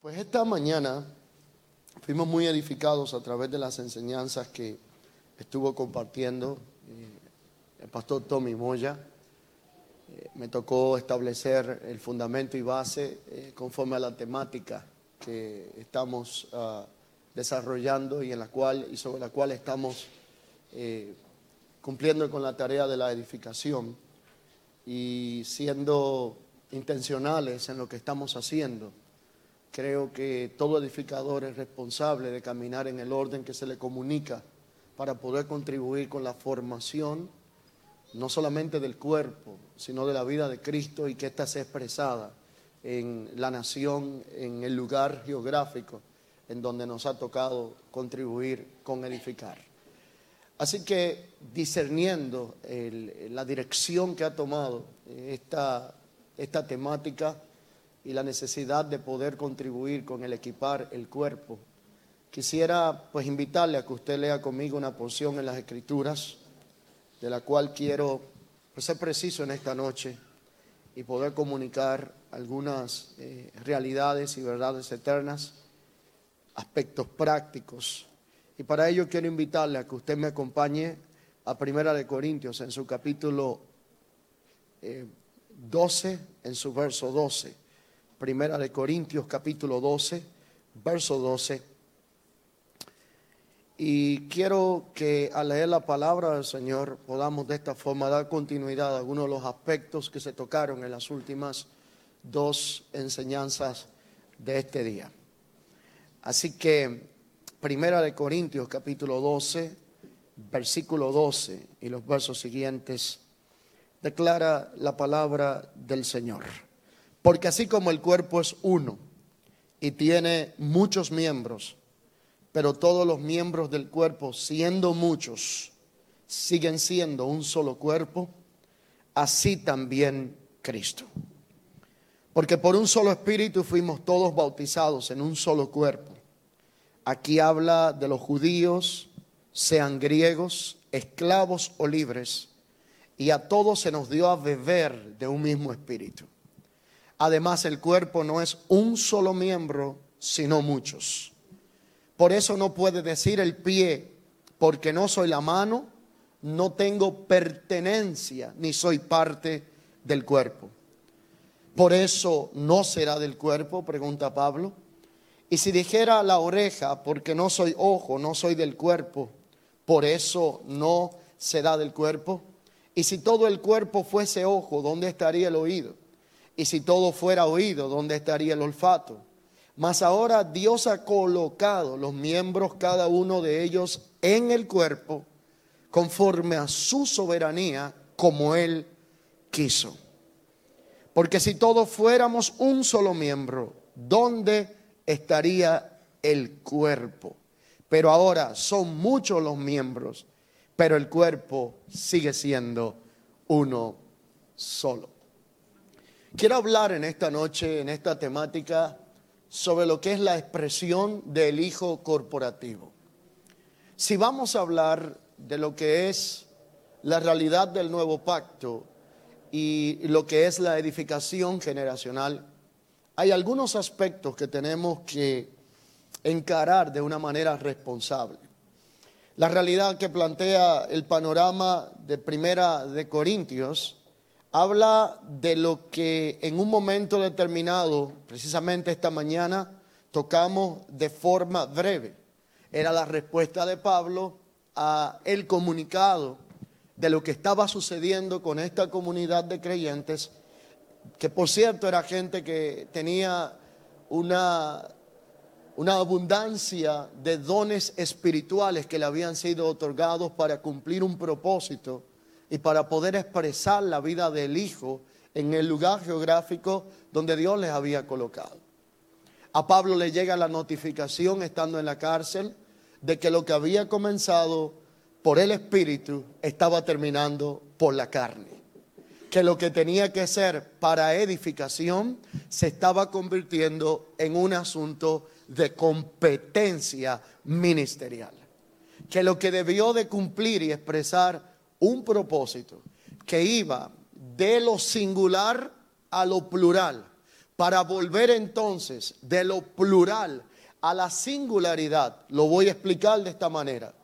Pues esta mañana fuimos muy edificados a través de las enseñanzas que estuvo compartiendo eh, el pastor Tommy Moya. Eh, me tocó establecer el fundamento y base eh, conforme a la temática que estamos ah, desarrollando y en la cual y sobre la cual estamos cumpliendo con la tarea de la edificación y siendo intencionales en lo que estamos haciendo. Creo que todo edificador es responsable de caminar en el orden que se le comunica para poder contribuir con la formación no solamente del cuerpo, sino de la vida de Cristo y que ésta sea expresada en la nación, en el lugar geográfico en donde nos ha tocado contribuir con edificar. Así que discerniendo la dirección que ha tomado esta, esta temática y la necesidad de poder contribuir con el equipar el cuerpo, quisiera pues invitarle a que usted lea conmigo una porción en las escrituras, de la cual quiero pues, ser preciso en esta noche y poder comunicar algunas eh, realidades y verdades eternas, aspectos prácticos y para ello quiero invitarle a que usted me acompañe a Primera de Corintios en su capítulo 12, eh, en su verso 12. Primera de Corintios capítulo 12, verso 12. Y quiero que al leer la palabra del Señor podamos de esta forma dar continuidad a algunos de los aspectos que se tocaron en las últimas dos enseñanzas de este día. Así que Primera de Corintios capítulo 12, versículo 12 y los versos siguientes, declara la palabra del Señor. Porque así como el cuerpo es uno y tiene muchos miembros, pero todos los miembros del cuerpo, siendo muchos, siguen siendo un solo cuerpo, así también Cristo. Porque por un solo espíritu fuimos todos bautizados en un solo cuerpo Aquí habla de los judíos, sean griegos, esclavos o libres, y a todos se nos dio a beber de un mismo espíritu. Además, el cuerpo no es un solo miembro, sino muchos. Por eso no puede decir el pie, porque no soy la mano, no tengo pertenencia, ni soy parte del cuerpo. Por eso no será del cuerpo, pregunta Pablo y si dijera la oreja, porque no soy ojo, no soy del cuerpo, por eso no se da del cuerpo. Y si todo el cuerpo fuese ojo, ¿dónde estaría el oído? Y si todo fuera oído, ¿dónde estaría el olfato? Mas ahora Dios ha colocado los miembros, cada uno de ellos, en el cuerpo, conforme a su soberanía, como Él quiso. Porque si todos fuéramos un solo miembro, ¿dónde estaría el cuerpo. Pero ahora son muchos los miembros, pero el cuerpo sigue siendo uno solo. Quiero hablar en esta noche, en esta temática, sobre lo que es la expresión del Hijo corporativo. Si vamos a hablar de lo que es la realidad del nuevo pacto y lo que es la edificación generacional, hay algunos aspectos que tenemos que encarar de una manera responsable. La realidad que plantea el panorama de Primera de Corintios habla de lo que en un momento determinado, precisamente esta mañana, tocamos de forma breve. Era la respuesta de Pablo a el comunicado de lo que estaba sucediendo con esta comunidad de creyentes que por cierto era gente que tenía una, una abundancia de dones espirituales que le habían sido otorgados para cumplir un propósito y para poder expresar la vida del Hijo en el lugar geográfico donde Dios les había colocado. A Pablo le llega la notificación estando en la cárcel de que lo que había comenzado por el Espíritu estaba terminando por la carne que lo que tenía que ser para edificación se estaba convirtiendo en un asunto de competencia ministerial. Que lo que debió de cumplir y expresar un propósito que iba de lo singular a lo plural, para volver entonces de lo plural a la singularidad. Lo voy a explicar de esta manera.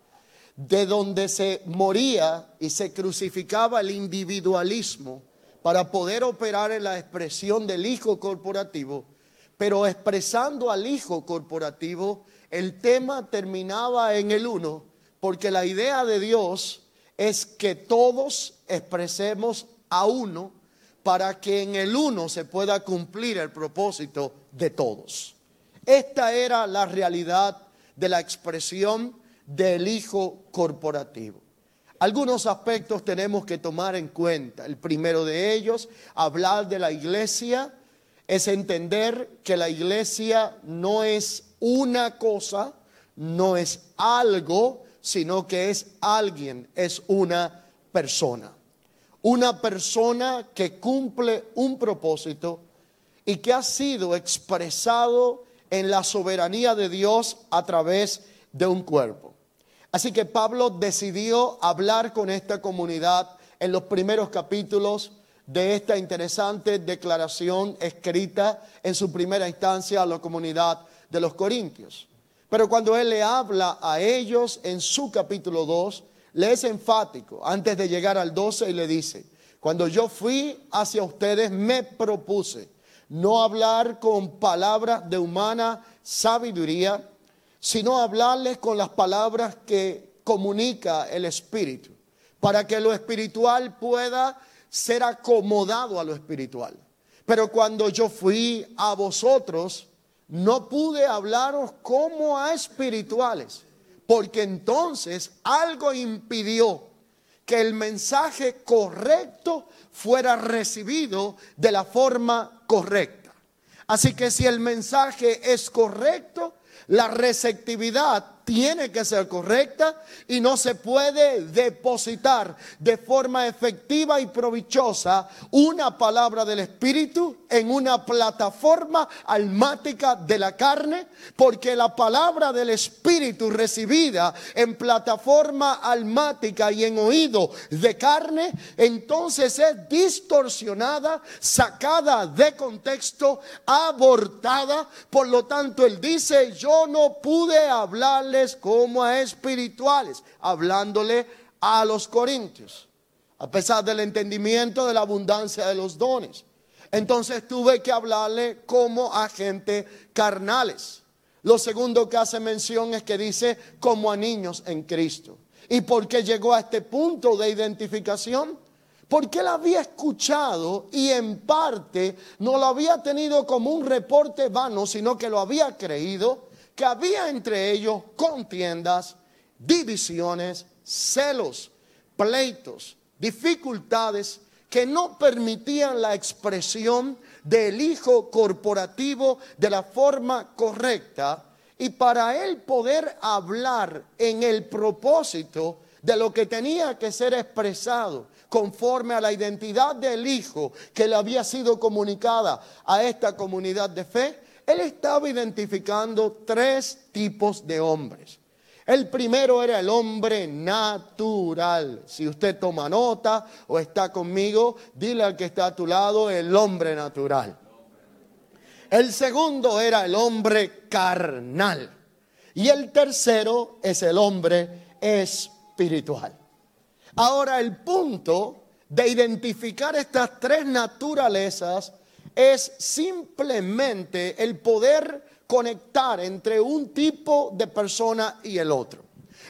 De donde se moría y se crucificaba el individualismo para poder operar en la expresión del Hijo corporativo, pero expresando al Hijo corporativo, el tema terminaba en el uno, porque la idea de Dios es que todos expresemos a uno para que en el uno se pueda cumplir el propósito de todos. Esta era la realidad de la expresión del Hijo corporativo. Algunos aspectos tenemos que tomar en cuenta. El primero de ellos, hablar de la iglesia, es entender que la iglesia no es una cosa, no es algo, sino que es alguien, es una persona una persona que cumple un propósito y que ha sido expresado en la soberanía de Dios a través de un cuerpo. Así que Pablo decidió hablar con esta comunidad en los primeros capítulos de esta interesante declaración escrita en su primera instancia a la comunidad de los Corintios. Pero cuando él le habla a ellos en su capítulo 2, le es enfático antes de llegar al 12 y le dice, cuando yo fui hacia ustedes me propuse no hablar con palabras de humana sabiduría, sino hablarles con las palabras que comunica el Espíritu, para que lo espiritual pueda ser acomodado a lo espiritual. Pero cuando yo fui a vosotros, no pude hablaros como a espirituales porque entonces algo impidió que el mensaje correcto fuera recibido de la forma correcta. Así que si el mensaje es correcto, la receptividad tiene que ser correcta y no se puede depositar de forma efectiva y provechosa una palabra del Espíritu en una plataforma almática de la carne, porque la palabra del Espíritu recibida en plataforma almática y en oído de carne, entonces es distorsionada, sacada de contexto, abortada. Por lo tanto, él dice, yo no pude como a espirituales, hablándole a los corintios, a pesar del entendimiento de la abundancia de los dones. Entonces tuve que hablarle como a gente carnales. Lo segundo que hace mención es que dice como a niños en Cristo. ¿Y por qué llegó a este punto de identificación? Porque él había escuchado y en parte no lo había tenido como un reporte vano, sino que lo había creído que había entre ellos contiendas, divisiones, celos, pleitos, dificultades que no permitían la expresión del hijo corporativo de la forma correcta y para él poder hablar en el propósito de lo que tenía que ser expresado conforme a la identidad del hijo que le había sido comunicada a esta comunidad de fe, él estaba identificando tres tipos de hombres. El primero era el hombre natural. Si usted toma nota o está conmigo, dile al que está a tu lado el hombre natural. El segundo era el hombre carnal. Y el tercero es el hombre espiritual. Ahora el punto de identificar estas tres naturalezas es simplemente el poder conectar entre un tipo de persona y el otro.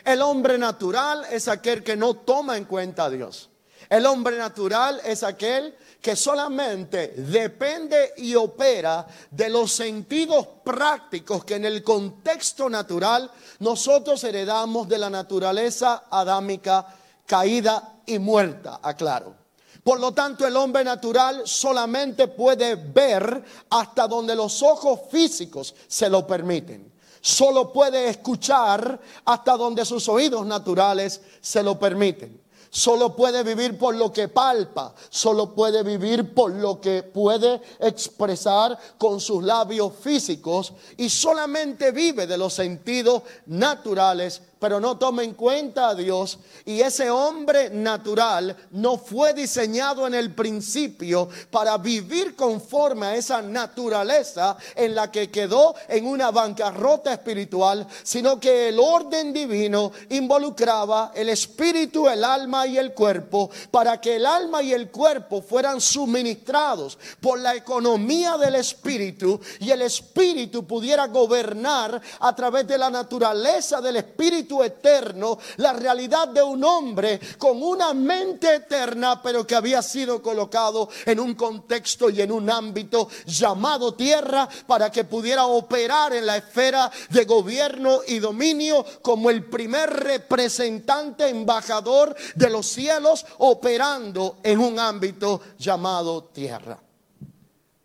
El hombre natural es aquel que no toma en cuenta a Dios. El hombre natural es aquel que solamente depende y opera de los sentidos prácticos que en el contexto natural nosotros heredamos de la naturaleza adámica caída y muerta, aclaro. Por lo tanto, el hombre natural solamente puede ver hasta donde los ojos físicos se lo permiten. Solo puede escuchar hasta donde sus oídos naturales se lo permiten. Solo puede vivir por lo que palpa, solo puede vivir por lo que puede expresar con sus labios físicos y solamente vive de los sentidos naturales pero no toma en cuenta a Dios. Y ese hombre natural no fue diseñado en el principio para vivir conforme a esa naturaleza en la que quedó en una bancarrota espiritual, sino que el orden divino involucraba el espíritu, el alma y el cuerpo, para que el alma y el cuerpo fueran suministrados por la economía del espíritu y el espíritu pudiera gobernar a través de la naturaleza del espíritu eterno, la realidad de un hombre con una mente eterna, pero que había sido colocado en un contexto y en un ámbito llamado tierra para que pudiera operar en la esfera de gobierno y dominio como el primer representante embajador de los cielos operando en un ámbito llamado tierra.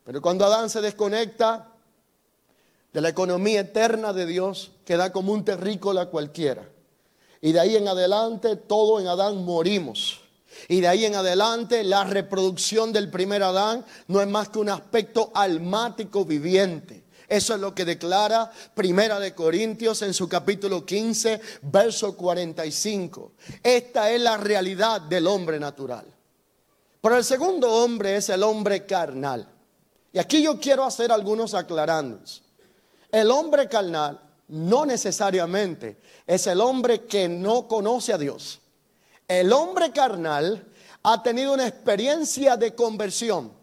Pero cuando Adán se desconecta de la economía eterna de Dios, queda como un terrícola cualquiera. Y de ahí en adelante, todo en Adán morimos. Y de ahí en adelante, la reproducción del primer Adán no es más que un aspecto almático viviente. Eso es lo que declara Primera de Corintios en su capítulo 15, verso 45. Esta es la realidad del hombre natural. Pero el segundo hombre es el hombre carnal. Y aquí yo quiero hacer algunos aclarandos. El hombre carnal no necesariamente es el hombre que no conoce a Dios. El hombre carnal ha tenido una experiencia de conversión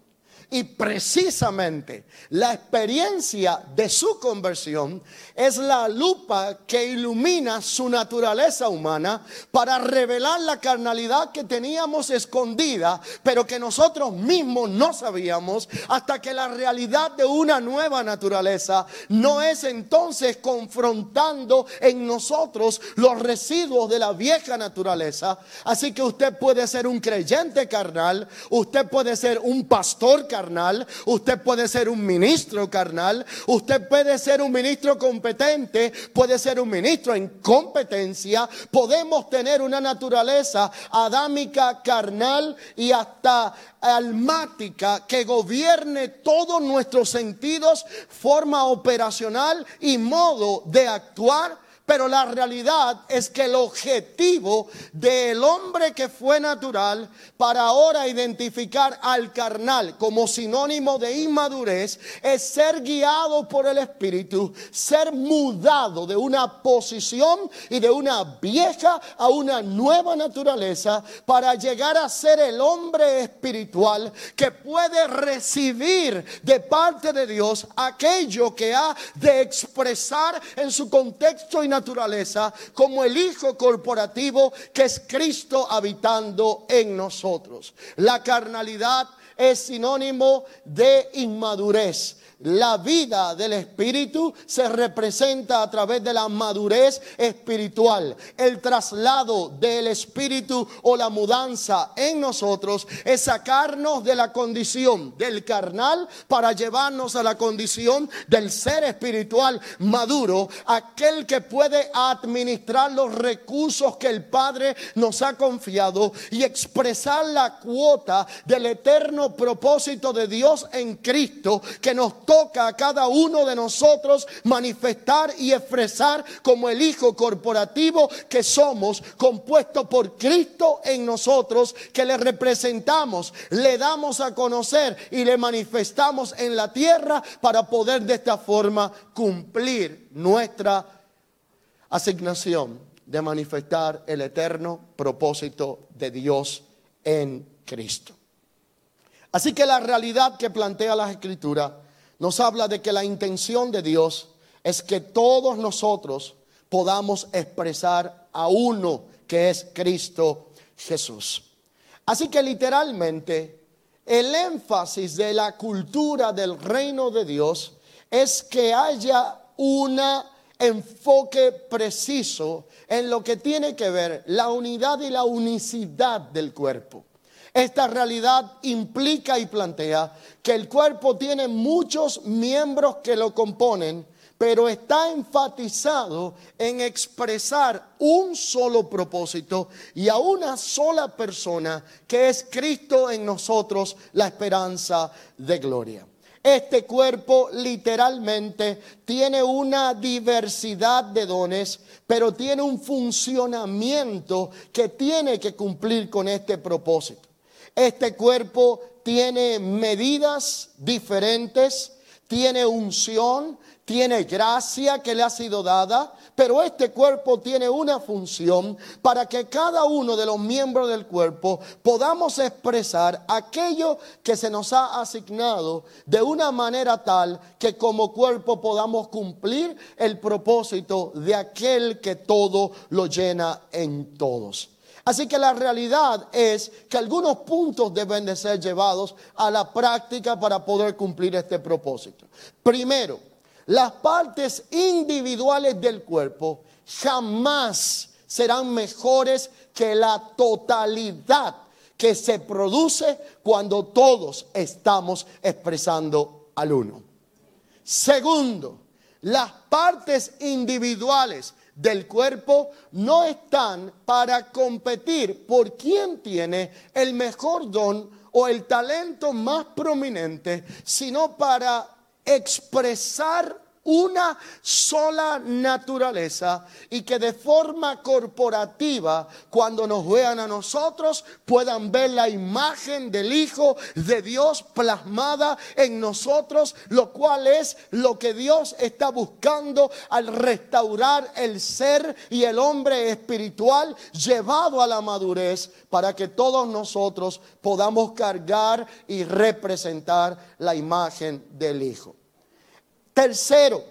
y precisamente la experiencia de su conversión es la lupa que ilumina su naturaleza humana para revelar la carnalidad que teníamos escondida, pero que nosotros mismos no sabíamos hasta que la realidad de una nueva naturaleza no es entonces confrontando en nosotros los residuos de la vieja naturaleza. Así que usted puede ser un creyente carnal, usted puede ser un pastor carnal, carnal, usted puede ser un ministro carnal, usted puede ser un ministro competente, puede ser un ministro en competencia, podemos tener una naturaleza adámica, carnal y hasta almática que gobierne todos nuestros sentidos, forma operacional y modo de actuar pero la realidad es que el objetivo del hombre que fue natural para ahora identificar al carnal como sinónimo de inmadurez es ser guiado por el Espíritu, ser mudado de una posición y de una vieja a una nueva naturaleza para llegar a ser el hombre espiritual que puede recibir de parte de Dios aquello que ha de expresar en su contexto y naturaleza como el Hijo corporativo que es Cristo habitando en nosotros. La carnalidad es sinónimo de inmadurez. La vida del Espíritu se representa a través de la madurez espiritual. El traslado del Espíritu o la mudanza en nosotros es sacarnos de la condición del carnal para llevarnos a la condición del ser espiritual maduro, aquel que puede administrar los recursos que el Padre nos ha confiado y expresar la cuota del eterno propósito de Dios en Cristo que nos toca a cada uno de nosotros manifestar y expresar como el Hijo corporativo que somos, compuesto por Cristo en nosotros, que le representamos, le damos a conocer y le manifestamos en la tierra para poder de esta forma cumplir nuestra asignación de manifestar el eterno propósito de Dios en Cristo. Así que la realidad que plantea la escritura nos habla de que la intención de Dios es que todos nosotros podamos expresar a uno que es Cristo Jesús. Así que literalmente el énfasis de la cultura del reino de Dios es que haya un enfoque preciso en lo que tiene que ver la unidad y la unicidad del cuerpo. Esta realidad implica y plantea que el cuerpo tiene muchos miembros que lo componen, pero está enfatizado en expresar un solo propósito y a una sola persona que es Cristo en nosotros, la esperanza de gloria. Este cuerpo literalmente tiene una diversidad de dones, pero tiene un funcionamiento que tiene que cumplir con este propósito. Este cuerpo tiene medidas diferentes, tiene unción, tiene gracia que le ha sido dada, pero este cuerpo tiene una función para que cada uno de los miembros del cuerpo podamos expresar aquello que se nos ha asignado de una manera tal que como cuerpo podamos cumplir el propósito de aquel que todo lo llena en todos. Así que la realidad es que algunos puntos deben de ser llevados a la práctica para poder cumplir este propósito. Primero, las partes individuales del cuerpo jamás serán mejores que la totalidad que se produce cuando todos estamos expresando al uno. Segundo, las partes individuales del cuerpo no están para competir por quién tiene el mejor don o el talento más prominente, sino para expresar una sola naturaleza y que de forma corporativa, cuando nos vean a nosotros, puedan ver la imagen del Hijo de Dios plasmada en nosotros, lo cual es lo que Dios está buscando al restaurar el ser y el hombre espiritual llevado a la madurez para que todos nosotros podamos cargar y representar la imagen del Hijo. Tercero,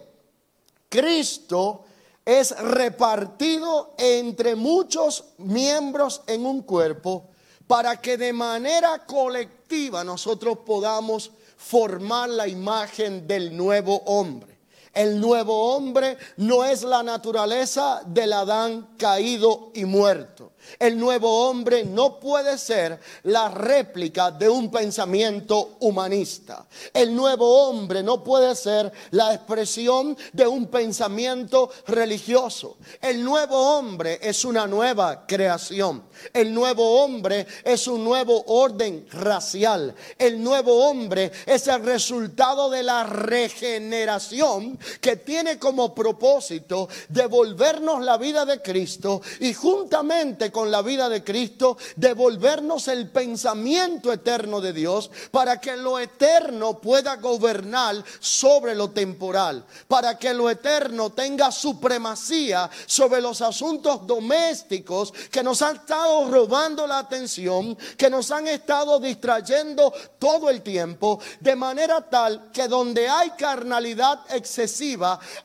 Cristo es repartido entre muchos miembros en un cuerpo para que de manera colectiva nosotros podamos formar la imagen del nuevo hombre. El nuevo hombre no es la naturaleza del Adán caído y muerto. El nuevo hombre no puede ser la réplica de un pensamiento humanista. El nuevo hombre no puede ser la expresión de un pensamiento religioso. El nuevo hombre es una nueva creación. El nuevo hombre es un nuevo orden racial. El nuevo hombre es el resultado de la regeneración que tiene como propósito devolvernos la vida de Cristo y juntamente con la vida de Cristo, devolvernos el pensamiento eterno de Dios para que lo eterno pueda gobernar sobre lo temporal, para que lo eterno tenga supremacía sobre los asuntos domésticos que nos han estado robando la atención, que nos han estado distrayendo todo el tiempo, de manera tal que donde hay carnalidad excesiva,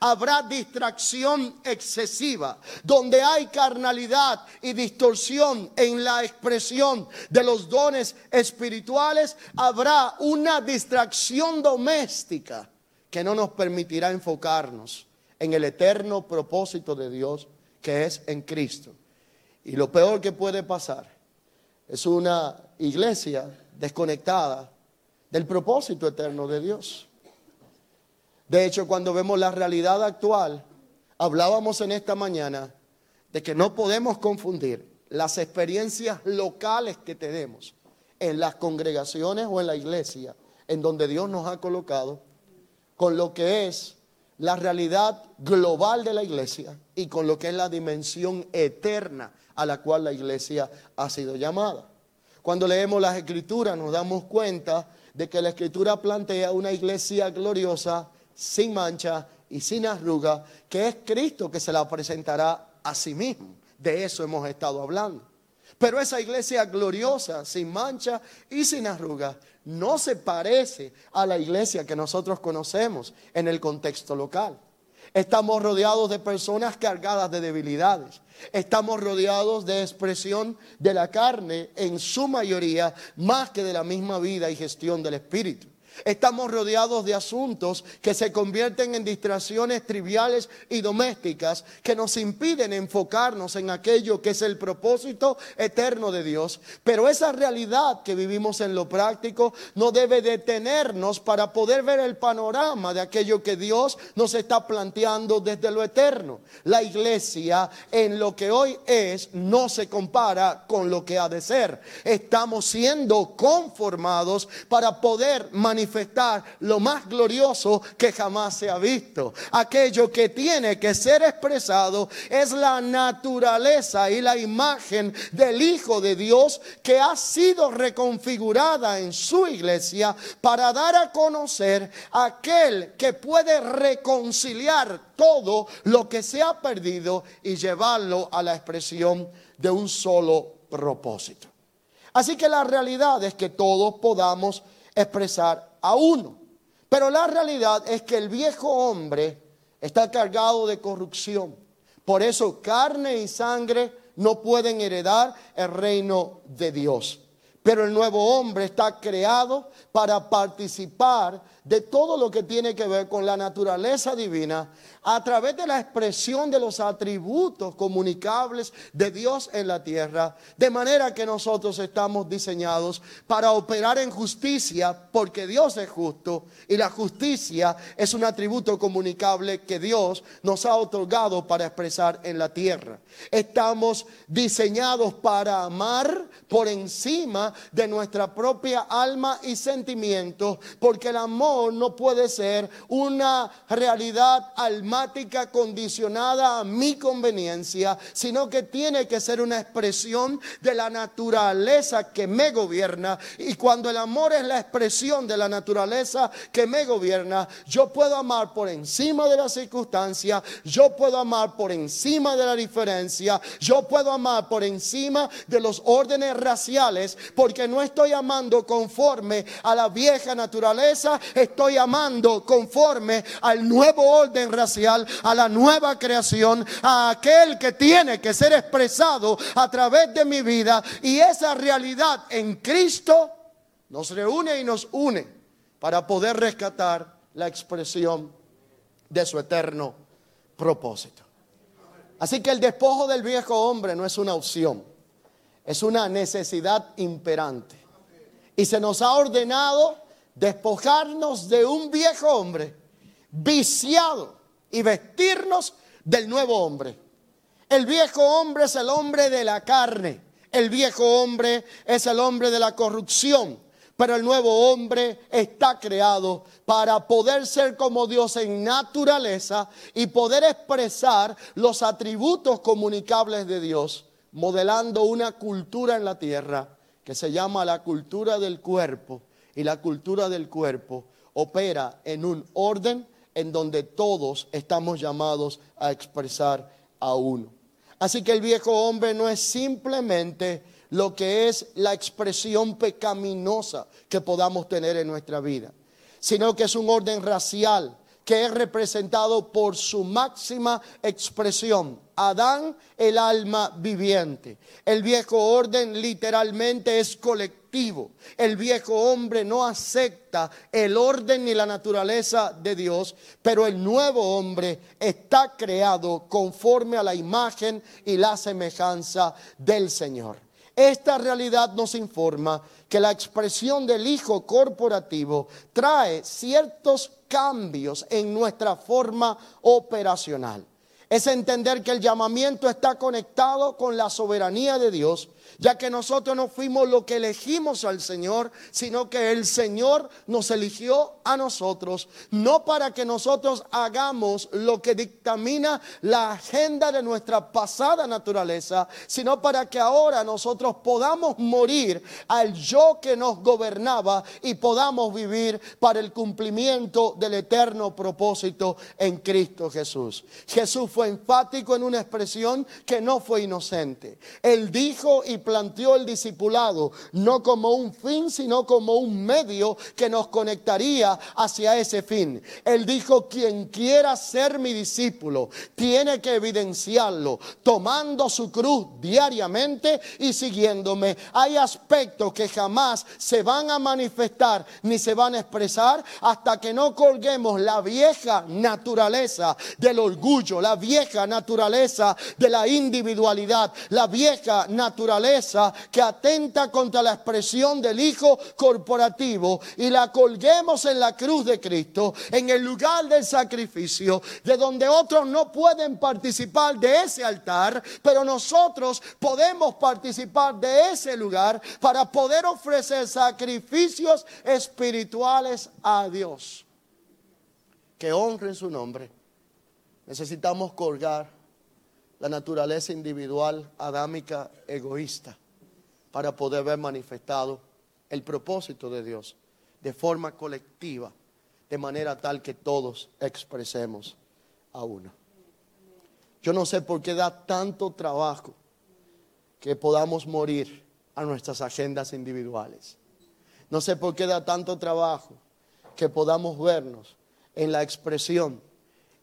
habrá distracción excesiva. Donde hay carnalidad y distracción, en la expresión de los dones espirituales, habrá una distracción doméstica que no nos permitirá enfocarnos en el eterno propósito de Dios que es en Cristo. Y lo peor que puede pasar es una iglesia desconectada del propósito eterno de Dios. De hecho, cuando vemos la realidad actual, hablábamos en esta mañana de que no podemos confundir las experiencias locales que tenemos en las congregaciones o en la iglesia, en donde Dios nos ha colocado, con lo que es la realidad global de la iglesia y con lo que es la dimensión eterna a la cual la iglesia ha sido llamada. Cuando leemos las escrituras nos damos cuenta de que la escritura plantea una iglesia gloriosa, sin mancha y sin arruga, que es Cristo que se la presentará a sí mismo. De eso hemos estado hablando. Pero esa iglesia gloriosa, sin mancha y sin arruga, no se parece a la iglesia que nosotros conocemos en el contexto local. Estamos rodeados de personas cargadas de debilidades. Estamos rodeados de expresión de la carne en su mayoría, más que de la misma vida y gestión del Espíritu. Estamos rodeados de asuntos que se convierten en distracciones triviales y domésticas que nos impiden enfocarnos en aquello que es el propósito eterno de Dios. Pero esa realidad que vivimos en lo práctico no debe detenernos para poder ver el panorama de aquello que Dios nos está planteando desde lo eterno. La iglesia en lo que hoy es no se compara con lo que ha de ser. Estamos siendo conformados para poder manifestar manifestar lo más glorioso que jamás se ha visto. Aquello que tiene que ser expresado es la naturaleza y la imagen del Hijo de Dios que ha sido reconfigurada en su iglesia para dar a conocer aquel que puede reconciliar todo lo que se ha perdido y llevarlo a la expresión de un solo propósito. Así que la realidad es que todos podamos expresar a uno. Pero la realidad es que el viejo hombre está cargado de corrupción. Por eso carne y sangre no pueden heredar el reino de Dios. Pero el nuevo hombre está creado para participar de todo lo que tiene que ver con la naturaleza divina a través de la expresión de los atributos comunicables de Dios en la tierra, de manera que nosotros estamos diseñados para operar en justicia, porque Dios es justo y la justicia es un atributo comunicable que Dios nos ha otorgado para expresar en la tierra. Estamos diseñados para amar por encima de nuestra propia alma y sentimientos, porque el amor no puede ser una realidad al condicionada a mi conveniencia, sino que tiene que ser una expresión de la naturaleza que me gobierna. Y cuando el amor es la expresión de la naturaleza que me gobierna, yo puedo amar por encima de la circunstancia, yo puedo amar por encima de la diferencia, yo puedo amar por encima de los órdenes raciales, porque no estoy amando conforme a la vieja naturaleza, estoy amando conforme al nuevo orden racial a la nueva creación, a aquel que tiene que ser expresado a través de mi vida. Y esa realidad en Cristo nos reúne y nos une para poder rescatar la expresión de su eterno propósito. Así que el despojo del viejo hombre no es una opción, es una necesidad imperante. Y se nos ha ordenado despojarnos de un viejo hombre viciado y vestirnos del nuevo hombre. El viejo hombre es el hombre de la carne. El viejo hombre es el hombre de la corrupción. Pero el nuevo hombre está creado para poder ser como Dios en naturaleza y poder expresar los atributos comunicables de Dios, modelando una cultura en la tierra que se llama la cultura del cuerpo. Y la cultura del cuerpo opera en un orden en donde todos estamos llamados a expresar a uno. Así que el viejo hombre no es simplemente lo que es la expresión pecaminosa que podamos tener en nuestra vida, sino que es un orden racial que es representado por su máxima expresión, Adán, el alma viviente. El viejo orden literalmente es colectivo. El viejo hombre no acepta el orden ni la naturaleza de Dios, pero el nuevo hombre está creado conforme a la imagen y la semejanza del Señor. Esta realidad nos informa que la expresión del Hijo corporativo trae ciertos cambios en nuestra forma operacional. Es entender que el llamamiento está conectado con la soberanía de Dios ya que nosotros no fuimos lo que elegimos al Señor, sino que el Señor nos eligió a nosotros, no para que nosotros hagamos lo que dictamina la agenda de nuestra pasada naturaleza, sino para que ahora nosotros podamos morir al yo que nos gobernaba y podamos vivir para el cumplimiento del eterno propósito en Cristo Jesús. Jesús fue enfático en una expresión que no fue inocente. Él dijo y planteó el discipulado, no como un fin, sino como un medio que nos conectaría hacia ese fin. Él dijo, quien quiera ser mi discípulo, tiene que evidenciarlo, tomando su cruz diariamente y siguiéndome. Hay aspectos que jamás se van a manifestar ni se van a expresar hasta que no colguemos la vieja naturaleza del orgullo, la vieja naturaleza de la individualidad, la vieja naturaleza que atenta contra la expresión del Hijo corporativo y la colguemos en la cruz de Cristo, en el lugar del sacrificio, de donde otros no pueden participar de ese altar, pero nosotros podemos participar de ese lugar para poder ofrecer sacrificios espirituales a Dios que honren su nombre. Necesitamos colgar la naturaleza individual, adámica, egoísta, para poder ver manifestado el propósito de Dios de forma colectiva, de manera tal que todos expresemos a uno. Yo no sé por qué da tanto trabajo que podamos morir a nuestras agendas individuales. No sé por qué da tanto trabajo que podamos vernos en la expresión,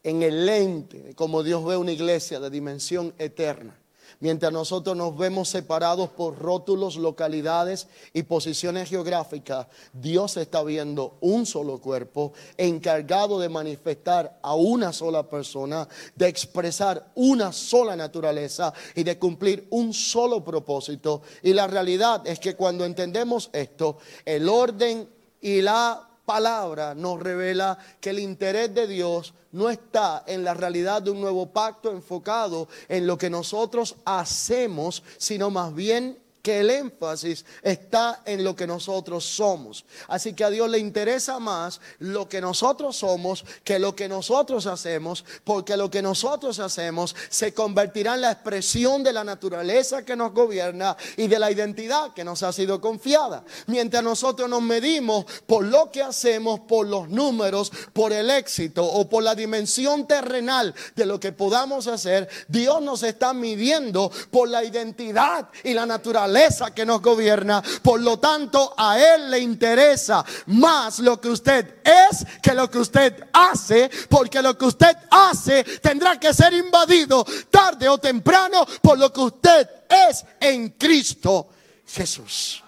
en el lente, como Dios ve una iglesia de dimensión eterna. Mientras nosotros nos vemos separados por rótulos, localidades y posiciones geográficas, Dios está viendo un solo cuerpo encargado de manifestar a una sola persona, de expresar una sola naturaleza y de cumplir un solo propósito. Y la realidad es que cuando entendemos esto, el orden y la palabra nos revela que el interés de Dios no está en la realidad de un nuevo pacto enfocado en lo que nosotros hacemos, sino más bien que el énfasis está en lo que nosotros somos. Así que a Dios le interesa más lo que nosotros somos que lo que nosotros hacemos, porque lo que nosotros hacemos se convertirá en la expresión de la naturaleza que nos gobierna y de la identidad que nos ha sido confiada. Mientras nosotros nos medimos por lo que hacemos, por los números, por el éxito o por la dimensión terrenal de lo que podamos hacer, Dios nos está midiendo por la identidad y la naturaleza que nos gobierna. Por lo tanto, a Él le interesa más lo que usted es que lo que usted hace, porque lo que usted hace tendrá que ser invadido tarde o temprano por lo que usted es en Cristo Jesús.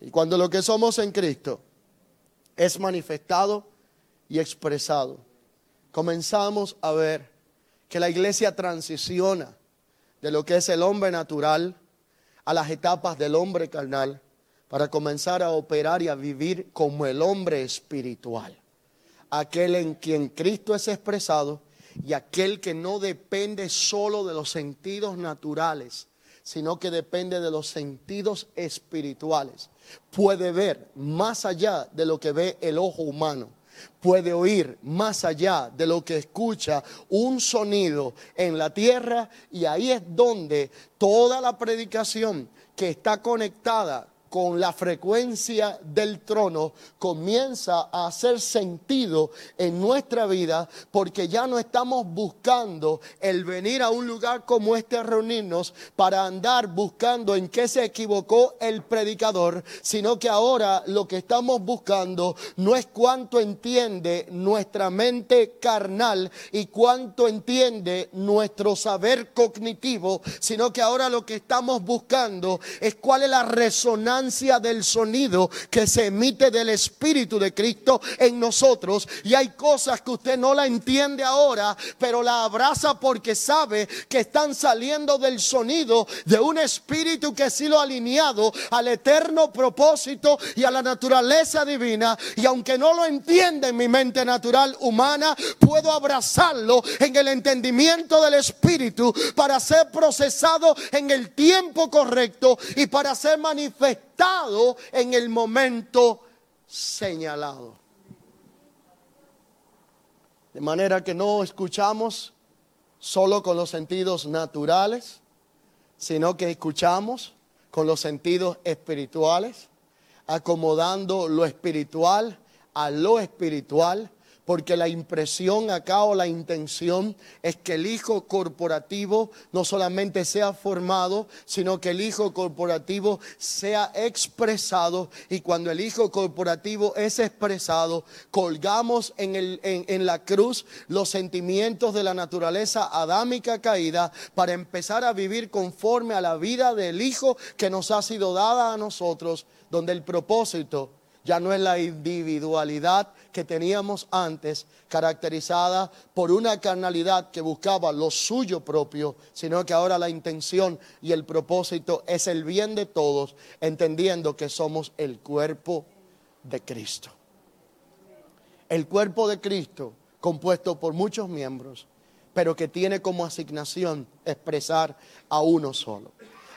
Y cuando lo que somos en Cristo es manifestado y expresado, comenzamos a ver que la iglesia transiciona de lo que es el hombre natural a las etapas del hombre carnal para comenzar a operar y a vivir como el hombre espiritual. Aquel en quien Cristo es expresado y aquel que no depende solo de los sentidos naturales, sino que depende de los sentidos espirituales. Puede ver más allá de lo que ve el ojo humano puede oír más allá de lo que escucha un sonido en la tierra y ahí es donde toda la predicación que está conectada con la frecuencia del trono comienza a hacer sentido en nuestra vida porque ya no estamos buscando el venir a un lugar como este a reunirnos para andar buscando en qué se equivocó el predicador, sino que ahora lo que estamos buscando no es cuánto entiende nuestra mente carnal y cuánto entiende nuestro saber cognitivo, sino que ahora lo que estamos buscando es cuál es la resonancia del sonido que se emite del Espíritu de Cristo en nosotros. Y hay cosas que usted no la entiende ahora, pero la abraza porque sabe que están saliendo del sonido de un espíritu que ha sido alineado al eterno propósito y a la naturaleza divina. Y aunque no lo entiende en mi mente natural humana, puedo abrazarlo en el entendimiento del espíritu para ser procesado en el tiempo correcto y para ser manifestado en el momento señalado. De manera que no escuchamos solo con los sentidos naturales, sino que escuchamos con los sentidos espirituales, acomodando lo espiritual a lo espiritual porque la impresión acá o la intención es que el hijo corporativo no solamente sea formado, sino que el hijo corporativo sea expresado. Y cuando el hijo corporativo es expresado, colgamos en, en, la cruz los sentimientos de la naturaleza adámica caída para empezar a vivir conforme a la vida del hijo que nos ha sido dada a nosotros, donde el propósito ya no es la individualidad que teníamos antes, caracterizada por una carnalidad que buscaba lo suyo propio, sino que ahora la intención y el propósito es el bien de todos, entendiendo que somos el cuerpo de Cristo. El cuerpo de Cristo, compuesto por muchos miembros, pero que tiene como asignación expresar a uno solo.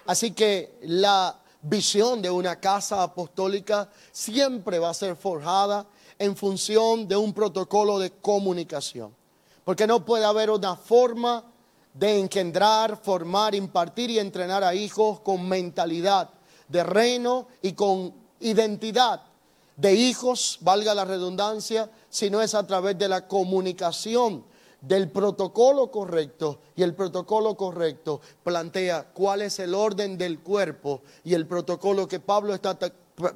Así que la visión de una casa apostólica siempre va a ser forjada en función de un protocolo de comunicación. Porque no puede haber una forma de engendrar, formar, impartir y entrenar a hijos con mentalidad de reino y con identidad de hijos, valga la redundancia, si no es a través de la comunicación del protocolo correcto y el protocolo correcto plantea cuál es el orden del cuerpo y el protocolo que Pablo está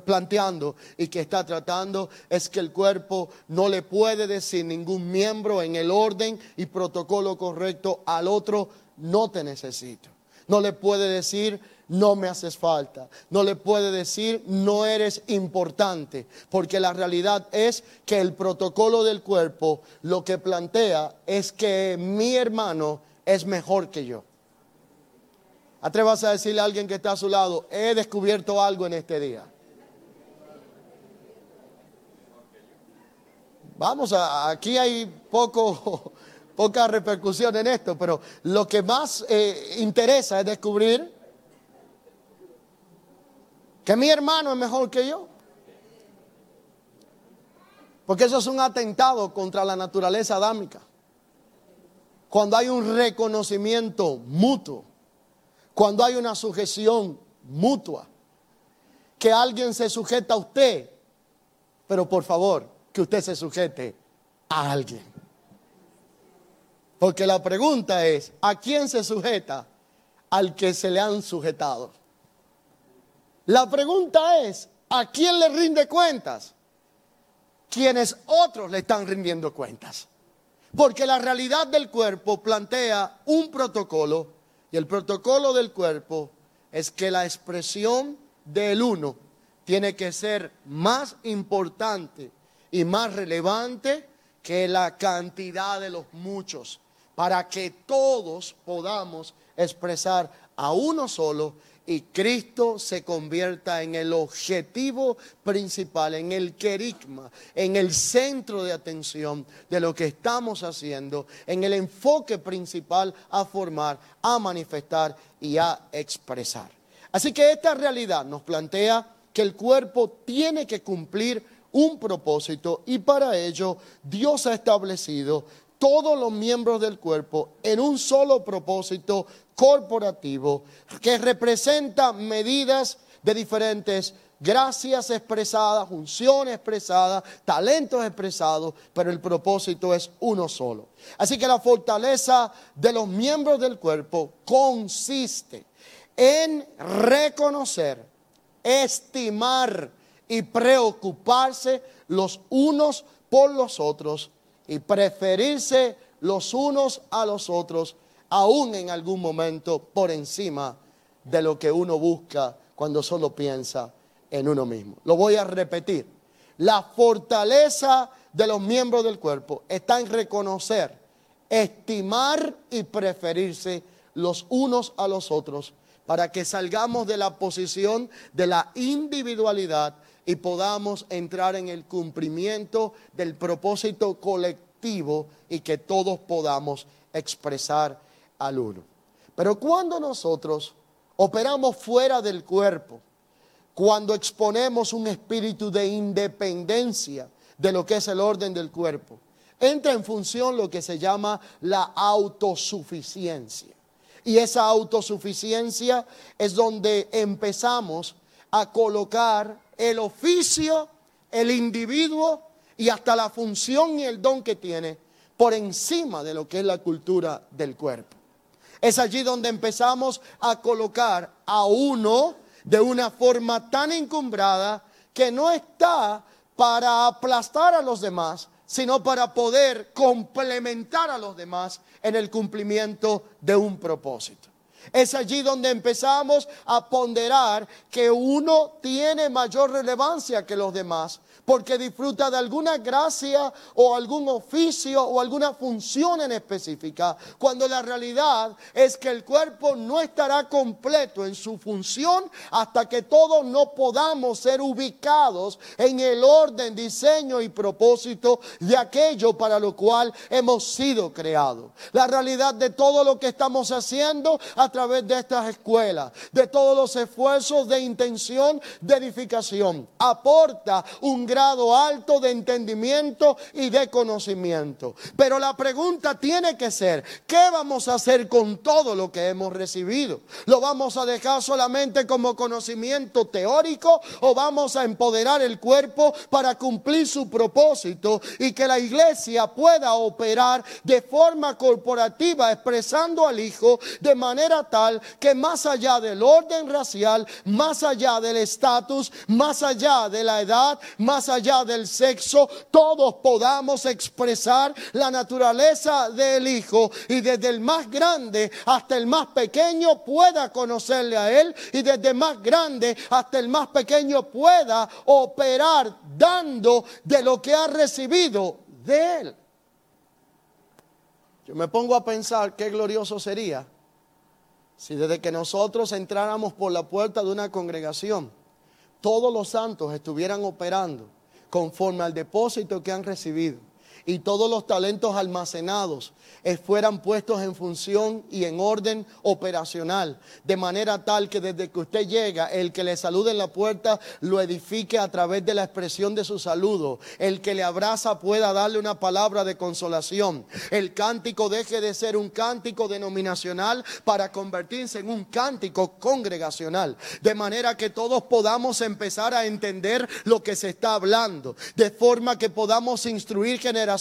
planteando y que está tratando es que el cuerpo no le puede decir ningún miembro en el orden y protocolo correcto al otro no te necesito. No le puede decir no me haces falta. No le puede decir, no eres importante, porque la realidad es que el protocolo del cuerpo lo que plantea es que mi hermano es mejor que yo. Atrevas a decirle a alguien que está a su lado, he descubierto algo en este día. Vamos, aquí hay poca repercusión en esto, pero lo que más eh, interesa es descubrir que mi hermano es mejor que yo. Porque eso es un atentado contra la naturaleza adámica. Cuando hay un reconocimiento mutuo, cuando hay una sujeción mutua, que alguien se sujeta a usted, pero por favor, que usted se sujete a alguien. Porque la pregunta es, ¿a quién se sujeta? Al que se le han sujetado. La pregunta es, ¿a quién le rinde cuentas? Quienes otros le están rindiendo cuentas. Porque la realidad del cuerpo plantea un protocolo y el protocolo del cuerpo es que la expresión del uno tiene que ser más importante y más relevante que la cantidad de los muchos, para que todos podamos expresar a uno solo y Cristo se convierta en el objetivo principal, en el querigma, en el centro de atención de lo que estamos haciendo, en el enfoque principal a formar, a manifestar y a expresar. Así que esta realidad nos plantea que el cuerpo tiene que cumplir un propósito y para ello Dios ha establecido todos los miembros del cuerpo en un solo propósito corporativo que representa medidas de diferentes gracias expresadas, funciones expresadas, talentos expresados, pero el propósito es uno solo. Así que la fortaleza de los miembros del cuerpo consiste en reconocer, estimar y preocuparse los unos por los otros y preferirse los unos a los otros aún en algún momento por encima de lo que uno busca cuando solo piensa en uno mismo. Lo voy a repetir. La fortaleza de los miembros del cuerpo está en reconocer, estimar y preferirse los unos a los otros para que salgamos de la posición de la individualidad y podamos entrar en el cumplimiento del propósito colectivo y que todos podamos expresar al uno. Pero cuando nosotros operamos fuera del cuerpo, cuando exponemos un espíritu de independencia de lo que es el orden del cuerpo, entra en función lo que se llama la autosuficiencia. Y esa autosuficiencia es donde empezamos a colocar el oficio, el individuo y hasta la función y el don que tiene por encima de lo que es la cultura del cuerpo. Es allí donde empezamos a colocar a uno de una forma tan encumbrada que no está para aplastar a los demás, sino para poder complementar a los demás en el cumplimiento de un propósito. Es allí donde empezamos a ponderar que uno tiene mayor relevancia que los demás porque disfruta de alguna gracia o algún oficio o alguna función en específica, cuando la realidad es que el cuerpo no estará completo en su función hasta que todos no podamos ser ubicados en el orden, diseño y propósito de aquello para lo cual hemos sido creados. La realidad de todo lo que estamos haciendo a través de estas escuelas, de todos los esfuerzos de intención de edificación, aporta un gran alto de entendimiento y de conocimiento. Pero la pregunta tiene que ser, ¿qué vamos a hacer con todo lo que hemos recibido? ¿Lo vamos a dejar solamente como conocimiento teórico o vamos a empoderar el cuerpo para cumplir su propósito y que la iglesia pueda operar de forma corporativa expresando al Hijo de manera tal que más allá del orden racial, más allá del estatus, más allá de la edad, más allá del sexo, todos podamos expresar la naturaleza del Hijo y desde el más grande hasta el más pequeño pueda conocerle a Él y desde el más grande hasta el más pequeño pueda operar dando de lo que ha recibido de Él. Yo me pongo a pensar qué glorioso sería si desde que nosotros entráramos por la puerta de una congregación, todos los santos estuvieran operando conforme al depósito que han recibido y todos los talentos almacenados fueran puestos en función y en orden operacional, de manera tal que desde que usted llega, el que le salude en la puerta lo edifique a través de la expresión de su saludo, el que le abraza pueda darle una palabra de consolación, el cántico deje de ser un cántico denominacional para convertirse en un cántico congregacional, de manera que todos podamos empezar a entender lo que se está hablando, de forma que podamos instruir generaciones,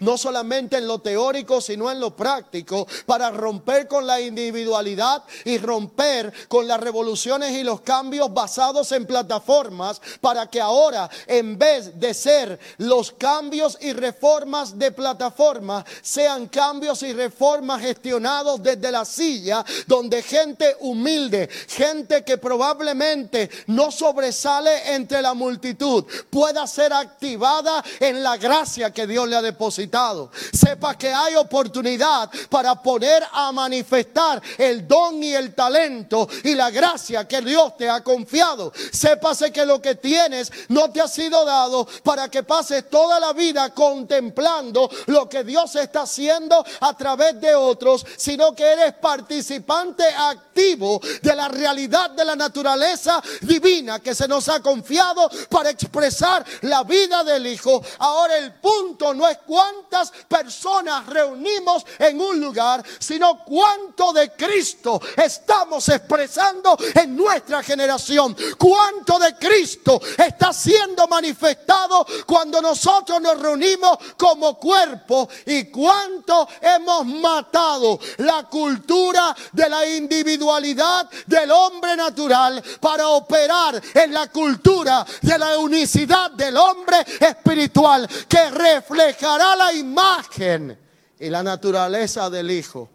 no solamente en lo teórico, sino en lo práctico, para romper con la individualidad y romper con las revoluciones y los cambios basados en plataformas, para que ahora, en vez de ser los cambios y reformas de plataforma, sean cambios y reformas gestionados desde la silla, donde gente humilde, gente que probablemente no sobresale entre la multitud, pueda ser activada en la gracia que Dios le ha depositado. Sepa que hay oportunidad para poner a manifestar el don y el talento y la gracia que Dios te ha confiado. Sépase que lo que tienes no te ha sido dado para que pases toda la vida contemplando lo que Dios está haciendo a través de otros, sino que eres participante activo de la realidad de la naturaleza divina que se nos ha confiado para expresar la vida del Hijo. Ahora el punto no es cuántas personas reunidas unimos en un lugar, sino cuánto de Cristo estamos expresando en nuestra generación. Cuánto de Cristo está siendo manifestado cuando nosotros nos reunimos como cuerpo y cuánto hemos matado la cultura de la individualidad del hombre natural para operar en la cultura de la unicidad del hombre espiritual que reflejará la imagen y la naturaleza del Hijo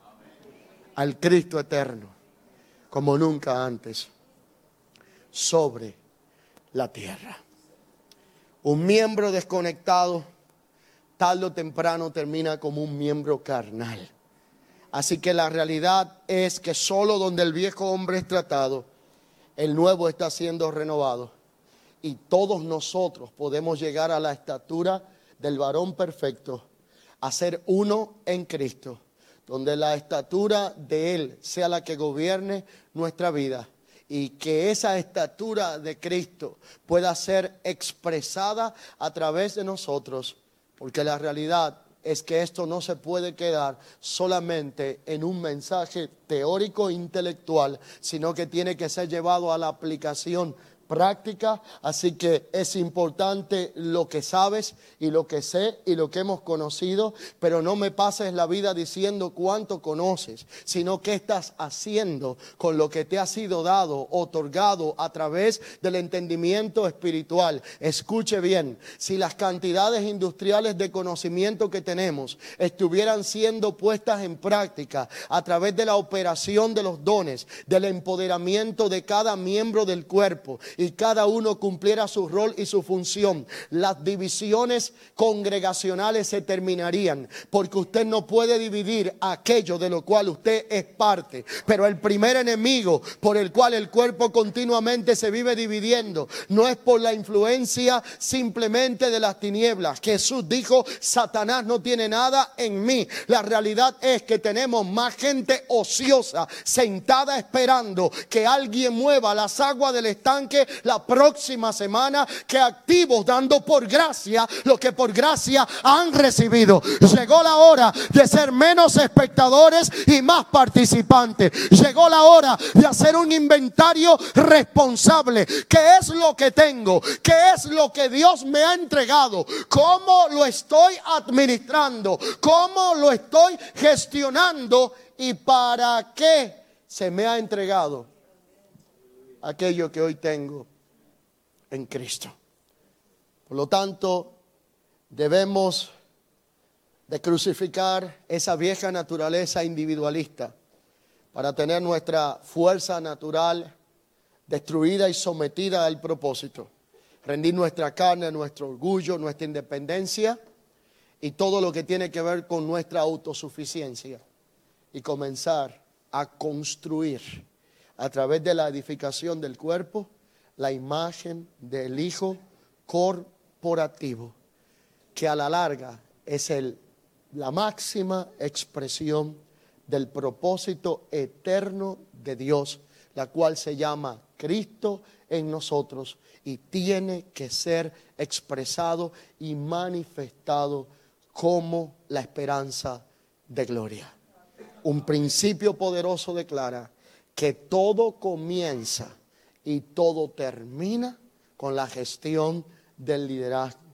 al Cristo eterno, como nunca antes, sobre la tierra. Un miembro desconectado, tarde o temprano termina como un miembro carnal. Así que la realidad es que solo donde el viejo hombre es tratado, el nuevo está siendo renovado. Y todos nosotros podemos llegar a la estatura del varón perfecto a ser uno en Cristo, donde la estatura de Él sea la que gobierne nuestra vida y que esa estatura de Cristo pueda ser expresada a través de nosotros, porque la realidad es que esto no se puede quedar solamente en un mensaje teórico intelectual, sino que tiene que ser llevado a la aplicación práctica, así que es importante lo que sabes y lo que sé y lo que hemos conocido, pero no me pases la vida diciendo cuánto conoces, sino qué estás haciendo con lo que te ha sido dado, otorgado a través del entendimiento espiritual. Escuche bien, si las cantidades industriales de conocimiento que tenemos estuvieran siendo puestas en práctica a través de la operación de los dones, del empoderamiento de cada miembro del cuerpo, y cada uno cumpliera su rol y su función, las divisiones congregacionales se terminarían, porque usted no puede dividir aquello de lo cual usted es parte. Pero el primer enemigo por el cual el cuerpo continuamente se vive dividiendo no es por la influencia simplemente de las tinieblas. Jesús dijo, Satanás no tiene nada en mí. La realidad es que tenemos más gente ociosa sentada esperando que alguien mueva las aguas del estanque la próxima semana que activos dando por gracia lo que por gracia han recibido. Llegó la hora de ser menos espectadores y más participantes. Llegó la hora de hacer un inventario responsable. ¿Qué es lo que tengo? ¿Qué es lo que Dios me ha entregado? ¿Cómo lo estoy administrando? ¿Cómo lo estoy gestionando? ¿Y para qué se me ha entregado? Aquello que hoy tengo en Cristo. Por lo tanto, debemos de crucificar esa vieja naturaleza individualista para tener nuestra fuerza natural destruida y sometida al propósito. Rendir nuestra carne, nuestro orgullo, nuestra independencia y todo lo que tiene que ver con nuestra autosuficiencia y comenzar a construir a través de la edificación del cuerpo, la imagen del Hijo corporativo, que a la larga es el, la máxima expresión del propósito eterno de Dios, la cual se llama Cristo en nosotros y tiene que ser expresado y manifestado como la esperanza de gloria. Un principio poderoso declara que todo comienza y todo termina con la gestión del liderazgo.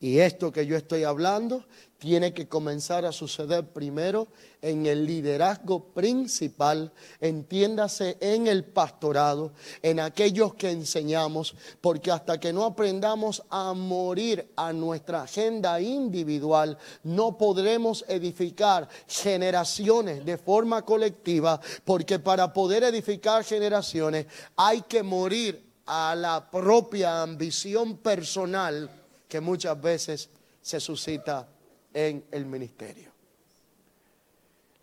Y esto que yo estoy hablando tiene que comenzar a suceder primero en el liderazgo principal, entiéndase en el pastorado, en aquellos que enseñamos, porque hasta que no aprendamos a morir a nuestra agenda individual, no podremos edificar generaciones de forma colectiva, porque para poder edificar generaciones hay que morir a la propia ambición personal que muchas veces se suscita en el ministerio.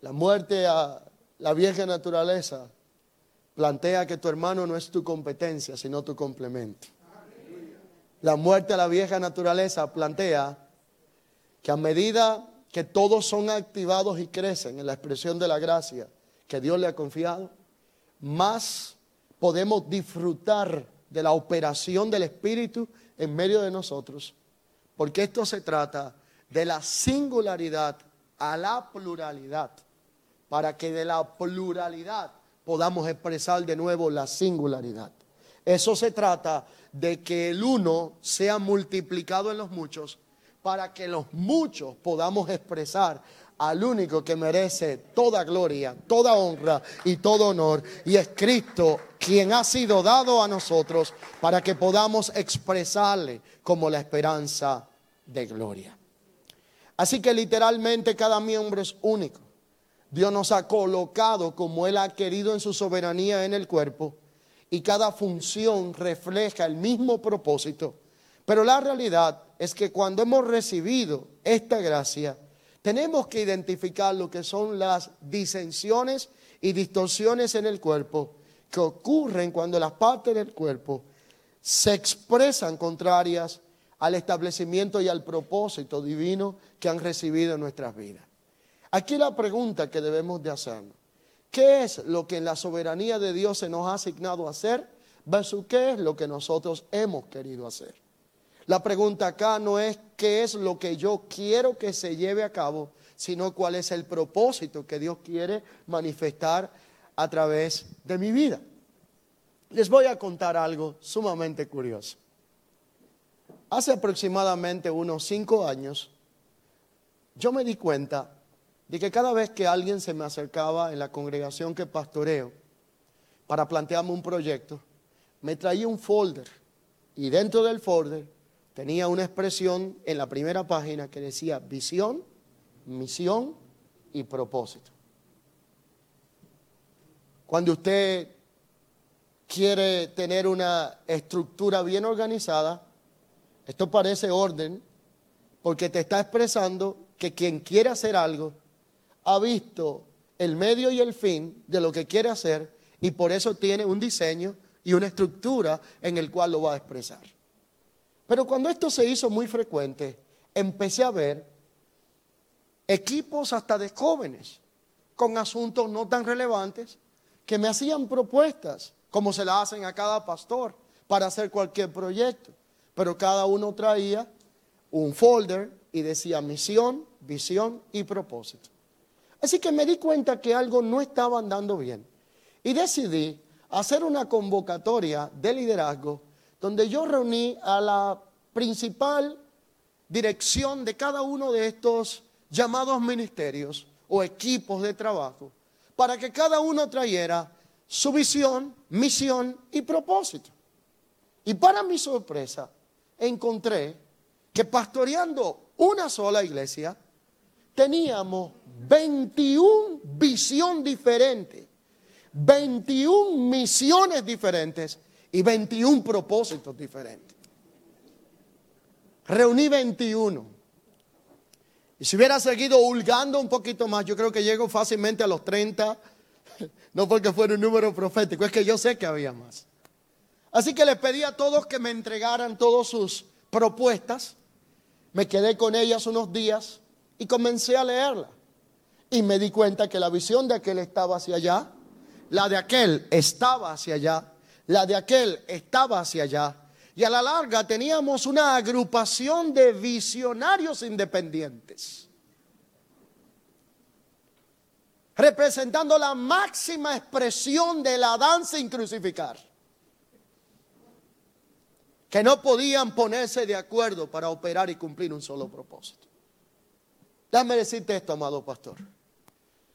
La muerte a la vieja naturaleza plantea que tu hermano no es tu competencia, sino tu complemento. La muerte a la vieja naturaleza plantea que a medida que todos son activados y crecen en la expresión de la gracia que Dios le ha confiado, más podemos disfrutar de la operación del Espíritu en medio de nosotros, porque esto se trata de la singularidad a la pluralidad, para que de la pluralidad podamos expresar de nuevo la singularidad. Eso se trata de que el uno sea multiplicado en los muchos, para que los muchos podamos expresar al único que merece toda gloria, toda honra y todo honor, y es Cristo quien ha sido dado a nosotros para que podamos expresarle como la esperanza de gloria. Así que literalmente cada miembro es único. Dios nos ha colocado como Él ha querido en su soberanía en el cuerpo y cada función refleja el mismo propósito. Pero la realidad es que cuando hemos recibido esta gracia, tenemos que identificar lo que son las disensiones y distorsiones en el cuerpo que ocurren cuando las partes del cuerpo se expresan contrarias al establecimiento y al propósito divino que han recibido en nuestras vidas. Aquí la pregunta que debemos de hacernos, ¿qué es lo que en la soberanía de Dios se nos ha asignado hacer versus qué es lo que nosotros hemos querido hacer? La pregunta acá no es qué es lo que yo quiero que se lleve a cabo, sino cuál es el propósito que Dios quiere manifestar a través de mi vida. Les voy a contar algo sumamente curioso. Hace aproximadamente unos cinco años, yo me di cuenta de que cada vez que alguien se me acercaba en la congregación que pastoreo para plantearme un proyecto, me traía un folder y dentro del folder tenía una expresión en la primera página que decía visión, misión y propósito. Cuando usted quiere tener una estructura bien organizada, esto parece orden, porque te está expresando que quien quiere hacer algo ha visto el medio y el fin de lo que quiere hacer y por eso tiene un diseño y una estructura en el cual lo va a expresar. Pero cuando esto se hizo muy frecuente, empecé a ver equipos hasta de jóvenes con asuntos no tan relevantes que me hacían propuestas, como se la hacen a cada pastor, para hacer cualquier proyecto. Pero cada uno traía un folder y decía misión, visión y propósito. Así que me di cuenta que algo no estaba andando bien. Y decidí hacer una convocatoria de liderazgo donde yo reuní a la principal dirección de cada uno de estos llamados ministerios o equipos de trabajo para que cada uno trayera su visión, misión y propósito. Y para mi sorpresa, encontré que pastoreando una sola iglesia, teníamos 21 visión diferentes 21 misiones diferentes y 21 propósitos diferentes. Reuní 21. Y si hubiera seguido hurgando un poquito más, yo creo que llego fácilmente a los 30, no porque fuera un número profético, es que yo sé que había más. Así que les pedí a todos que me entregaran todas sus propuestas. Me quedé con ellas unos días y comencé a leerla. Y me di cuenta que la visión de aquel estaba hacia allá, la de aquel estaba hacia allá, la de aquel estaba hacia allá. Y a la larga teníamos una agrupación de visionarios independientes, representando la máxima expresión de la danza sin crucificar, que no podían ponerse de acuerdo para operar y cumplir un solo propósito. Déjame decirte esto, amado pastor.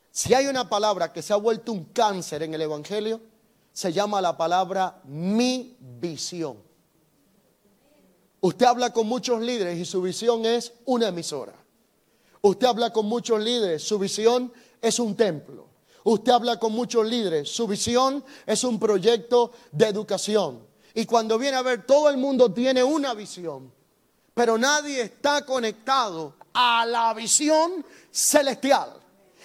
Si hay una palabra que se ha vuelto un cáncer en el Evangelio, se llama la palabra mi visión. Usted habla con muchos líderes y su visión es una emisora. Usted habla con muchos líderes, su visión es un templo. Usted habla con muchos líderes, su visión es un proyecto de educación. Y cuando viene a ver, todo el mundo tiene una visión, pero nadie está conectado a la visión celestial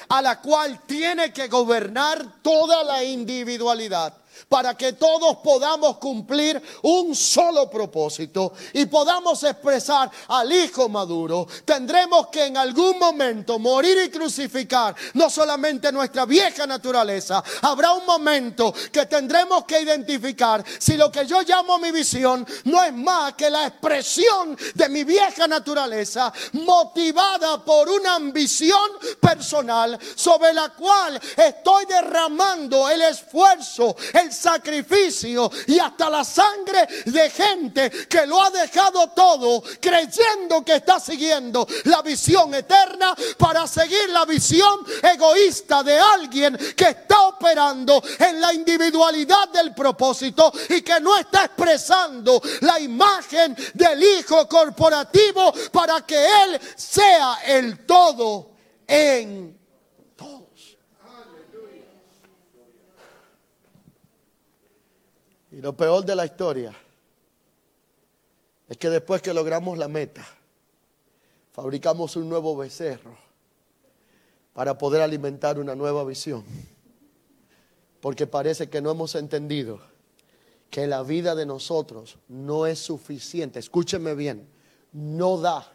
a la cual tiene que gobernar toda la individualidad para que todos podamos cumplir un solo propósito y podamos expresar al Hijo maduro, tendremos que en algún momento morir y crucificar no solamente nuestra vieja naturaleza, habrá un momento que tendremos que identificar si lo que yo llamo mi visión no es más que la expresión de mi vieja naturaleza motivada por una ambición personal sobre la cual estoy derramando el esfuerzo, sacrificio y hasta la sangre de gente que lo ha dejado todo creyendo que está siguiendo la visión eterna para seguir la visión egoísta de alguien que está operando en la individualidad del propósito y que no está expresando la imagen del Hijo corporativo para que Él sea el todo en Y lo peor de la historia es que después que logramos la meta, fabricamos un nuevo becerro para poder alimentar una nueva visión. Porque parece que no hemos entendido que la vida de nosotros no es suficiente. Escúcheme bien, no da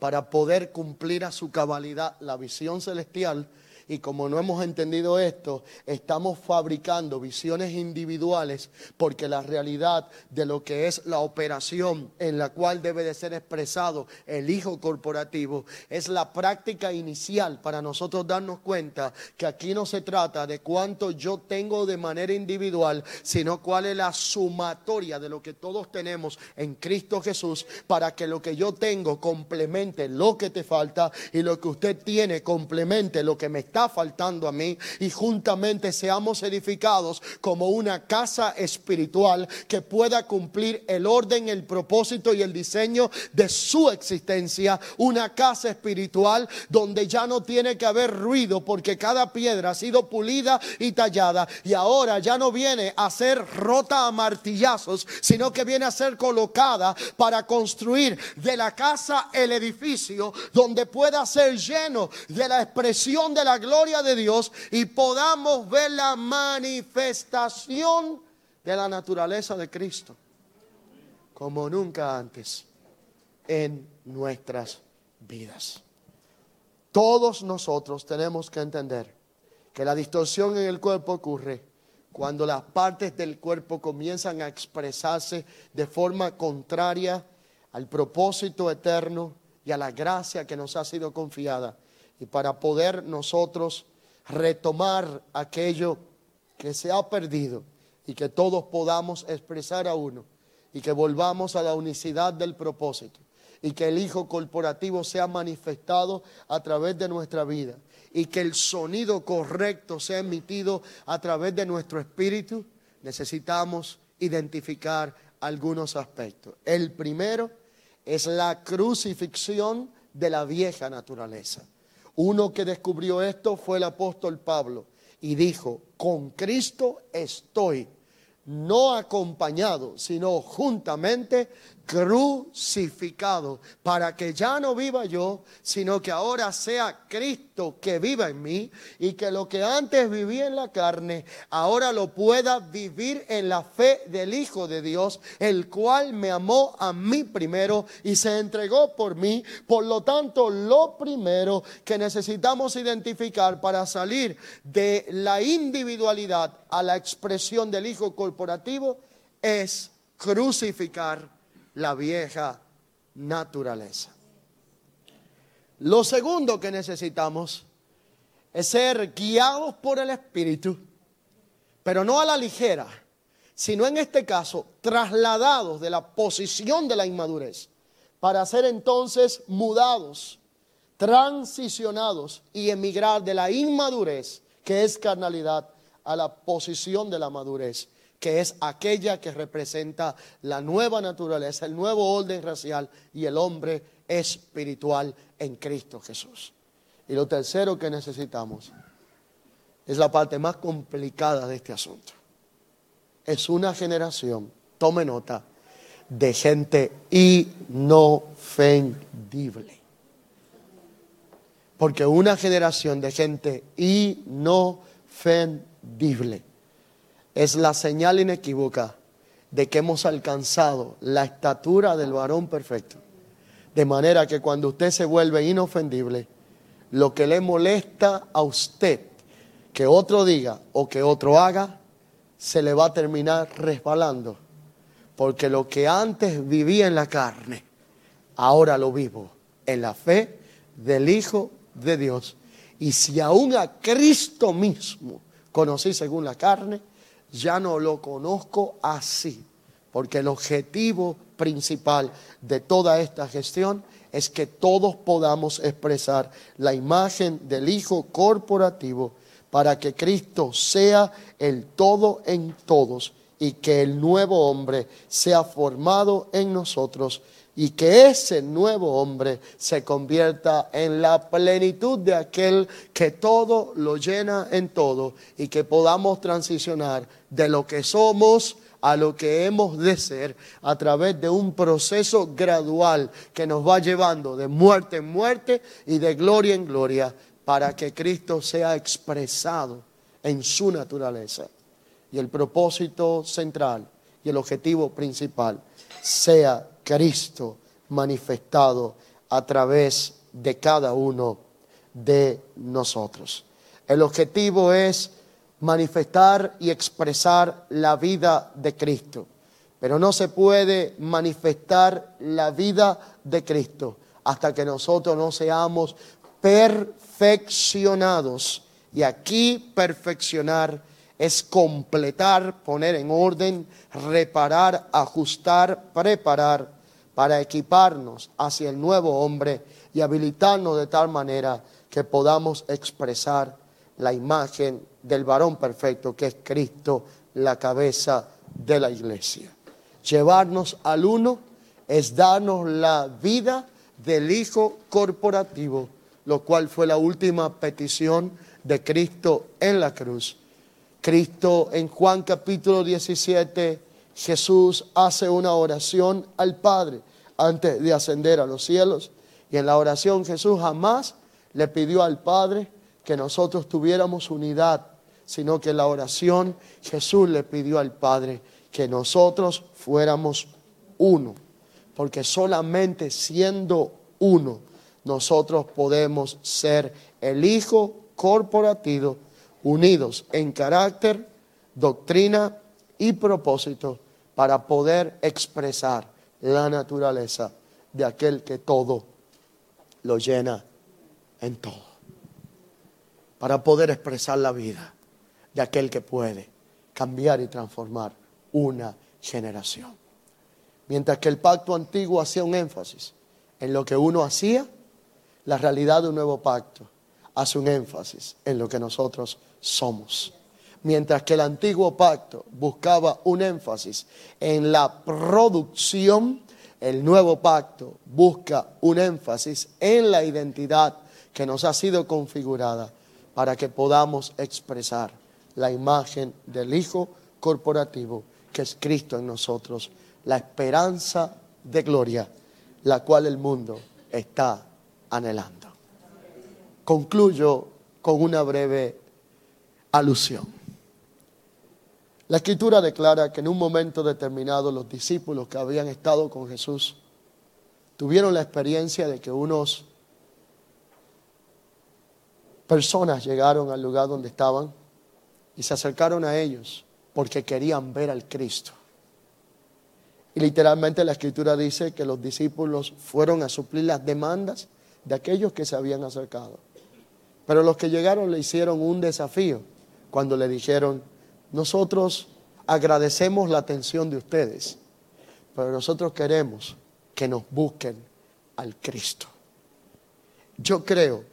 para poder cumplir a su cabalidad la visión celestial Y como no hemos entendido esto, estamos fabricando visiones individuales porque la realidad de lo que es la operación en la cual debe de ser expresado el Hijo corporativo es la práctica inicial para nosotros darnos cuenta que aquí no se trata de cuánto yo tengo de manera individual, sino cuál es la sumatoria de lo que todos tenemos en Cristo Jesús para que lo que yo tengo complemente lo que te falta y lo que usted tiene complemente lo que me está faltando a mí y juntamente seamos edificados como una casa espiritual que pueda cumplir el orden, el propósito y el diseño de su existencia. Una casa espiritual donde ya no tiene que haber ruido porque cada piedra ha sido pulida y tallada y ahora ya no viene a ser rota a martillazos, sino que viene a ser colocada para construir de la casa el edificio donde pueda ser lleno de la expresión de la gloria de Dios y podamos ver la manifestación de la naturaleza de Cristo como nunca antes en nuestras vidas. Todos nosotros tenemos que entender que la distorsión en el cuerpo ocurre cuando las partes del cuerpo comienzan a expresarse de forma contraria al propósito eterno y a la gracia que nos ha sido confiada y para poder nosotros retomar aquello que se ha perdido y que todos podamos expresar a uno y que volvamos a la unicidad del propósito y que el Hijo corporativo sea manifestado a través de nuestra vida y que el sonido correcto sea emitido a través de nuestro espíritu, necesitamos identificar algunos aspectos. El primero es la crucifixión de la vieja naturaleza. Uno que descubrió esto fue el apóstol Pablo y dijo, con Cristo estoy, no acompañado, sino juntamente crucificado, para que ya no viva yo, sino que ahora sea Cristo que viva en mí y que lo que antes vivía en la carne, ahora lo pueda vivir en la fe del Hijo de Dios, el cual me amó a mí primero y se entregó por mí. Por lo tanto, lo primero que necesitamos identificar para salir de la individualidad a la expresión del Hijo corporativo es crucificar la vieja naturaleza. Lo segundo que necesitamos es ser guiados por el Espíritu, pero no a la ligera, sino en este caso trasladados de la posición de la inmadurez para ser entonces mudados, transicionados y emigrar de la inmadurez, que es carnalidad, a la posición de la madurez, que es aquella que representa la nueva naturaleza, el nuevo orden racial y el hombre espiritual en Cristo Jesús. Y lo tercero que necesitamos es la parte más complicada de este asunto. Es una generación, tome nota, de gente inofendible. Porque una generación de gente inofendible es la señal inequívoca de que hemos alcanzado la estatura del varón perfecto. De manera que cuando usted se vuelve inofendible, lo que le molesta a usted que otro diga o que otro haga, se le va a terminar resbalando. Porque lo que antes vivía en la carne, ahora lo vivo en la fe del Hijo de Dios. Y si aún a Cristo mismo conocí según la carne, ya no lo conozco así, porque el objetivo principal de toda esta gestión es que todos podamos expresar la imagen del Hijo corporativo para que Cristo sea el todo en todos y que el nuevo hombre sea formado en nosotros y que ese nuevo hombre se convierta en la plenitud de aquel que todo lo llena en todo y que podamos transicionar de lo que somos a lo que hemos de ser a través de un proceso gradual que nos va llevando de muerte en muerte y de gloria en gloria para que Cristo sea expresado en su naturaleza. Y el propósito central y el objetivo principal sea Cristo manifestado a través de cada uno de nosotros. El objetivo es manifestar y expresar la vida de Cristo. Pero no se puede manifestar la vida de Cristo hasta que nosotros no seamos perfeccionados. Y aquí perfeccionar es completar, poner en orden, reparar, ajustar, preparar para equiparnos hacia el nuevo hombre y habilitarnos de tal manera que podamos expresar la imagen del varón perfecto que es Cristo, la cabeza de la iglesia. Llevarnos al uno es darnos la vida del Hijo corporativo, lo cual fue la última petición de Cristo en la cruz. Cristo en Juan capítulo 17, Jesús hace una oración al Padre antes de ascender a los cielos. Y en la oración Jesús jamás le pidió al Padre que nosotros tuviéramos unidad, sino que en la oración Jesús le pidió al Padre que nosotros fuéramos uno, porque solamente siendo uno nosotros podemos ser el Hijo corporativo, unidos en carácter, doctrina y propósito para poder expresar la naturaleza de aquel que todo lo llena en todo. Para poder expresar la vida de aquel que puede cambiar y transformar una generación. Mientras que el pacto antiguo hacía un énfasis en lo que uno hacía, la realidad de un nuevo pacto hace un énfasis en lo que nosotros somos. Mientras que el antiguo pacto buscaba un énfasis en la producción, el nuevo pacto busca un énfasis en la identidad que nos ha sido configurada para que podamos expresar la imagen del Hijo corporativo que es Cristo en nosotros, la esperanza de gloria, la cual el mundo está anhelando. Concluyo con una breve alusión. La escritura declara que en un momento determinado los discípulos que habían estado con Jesús tuvieron la experiencia de que unos personas llegaron al lugar donde estaban y se acercaron a ellos porque querían ver al Cristo. Y literalmente la escritura dice que los discípulos fueron a suplir las demandas de aquellos que se habían acercado. Pero los que llegaron le hicieron un desafío cuando le dijeron, nosotros agradecemos la atención de ustedes, pero nosotros queremos que nos busquen al Cristo. Yo creo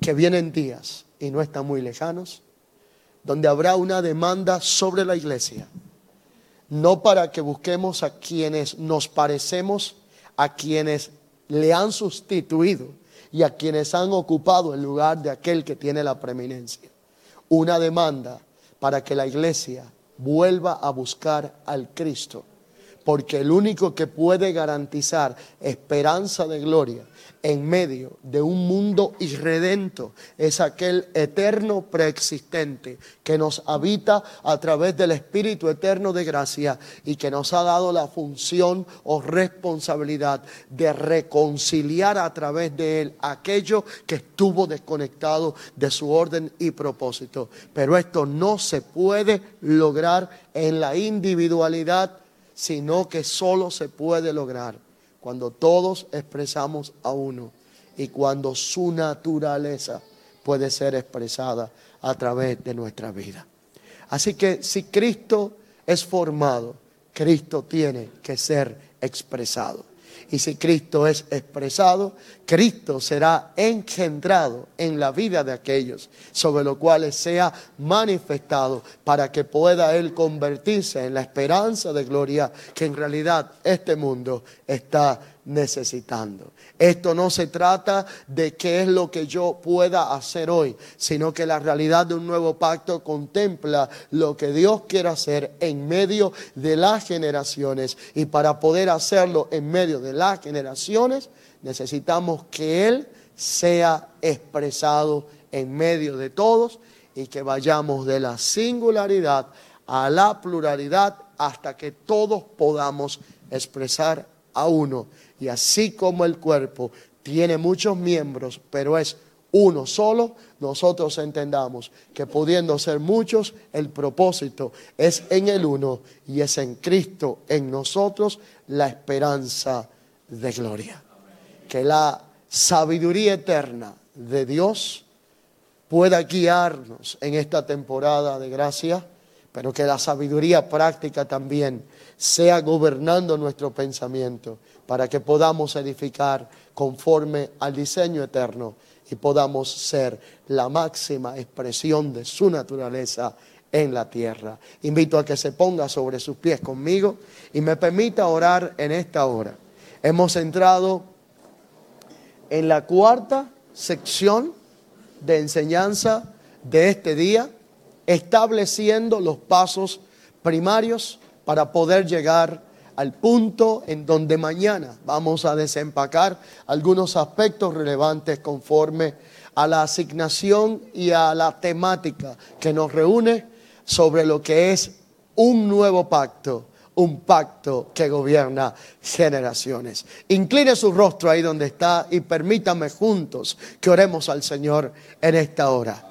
que vienen días, y no están muy lejanos, donde habrá una demanda sobre la iglesia, no para que busquemos a quienes nos parecemos, a quienes le han sustituido y a quienes han ocupado el lugar de aquel que tiene la preeminencia. Una demanda para que la iglesia vuelva a buscar al Cristo, porque el único que puede garantizar esperanza de gloria en medio de un mundo irredento es aquel eterno preexistente que nos habita a través del Espíritu eterno de gracia y que nos ha dado la función o responsabilidad de reconciliar a través de él aquello que estuvo desconectado de su orden y propósito. Pero esto no se puede lograr en la individualidad, sino que solo se puede lograr cuando todos expresamos a uno y cuando su naturaleza puede ser expresada a través de nuestra vida. Así que si Cristo es formado, Cristo tiene que ser expresado. Y si Cristo es expresado, Cristo será engendrado en la vida de aquellos sobre los cuales sea manifestado para que pueda Él convertirse en la esperanza de gloria que en realidad este mundo está necesitando. Esto no se trata de qué es lo que yo pueda hacer hoy, sino que la realidad de un nuevo pacto contempla lo que Dios quiere hacer en medio de las generaciones. Y para poder hacerlo en medio de las generaciones, necesitamos que Él sea expresado en medio de todos y que vayamos de la singularidad a la pluralidad hasta que todos podamos expresar a uno y así como el cuerpo tiene muchos miembros, pero es uno solo, nosotros entendamos que pudiendo ser muchos, el propósito es en el uno y es en Cristo, en nosotros, la esperanza de gloria. Que la sabiduría eterna de Dios pueda guiarnos en esta temporada de gracia, pero que la sabiduría práctica también sea gobernando nuestro pensamiento para que podamos edificar conforme al diseño eterno y podamos ser la máxima expresión de su naturaleza en la tierra. Invito a que se ponga sobre sus pies conmigo y me permita orar en esta hora. Hemos entrado en la cuarta sección de enseñanza de este día, estableciendo los pasos primarios para poder llegar al punto en donde mañana vamos a desempacar algunos aspectos relevantes conforme a la asignación y a la temática que nos reúne sobre lo que es un nuevo pacto, un pacto que gobierna generaciones. Incline su rostro ahí donde está y permítame juntos que oremos al Señor en esta hora.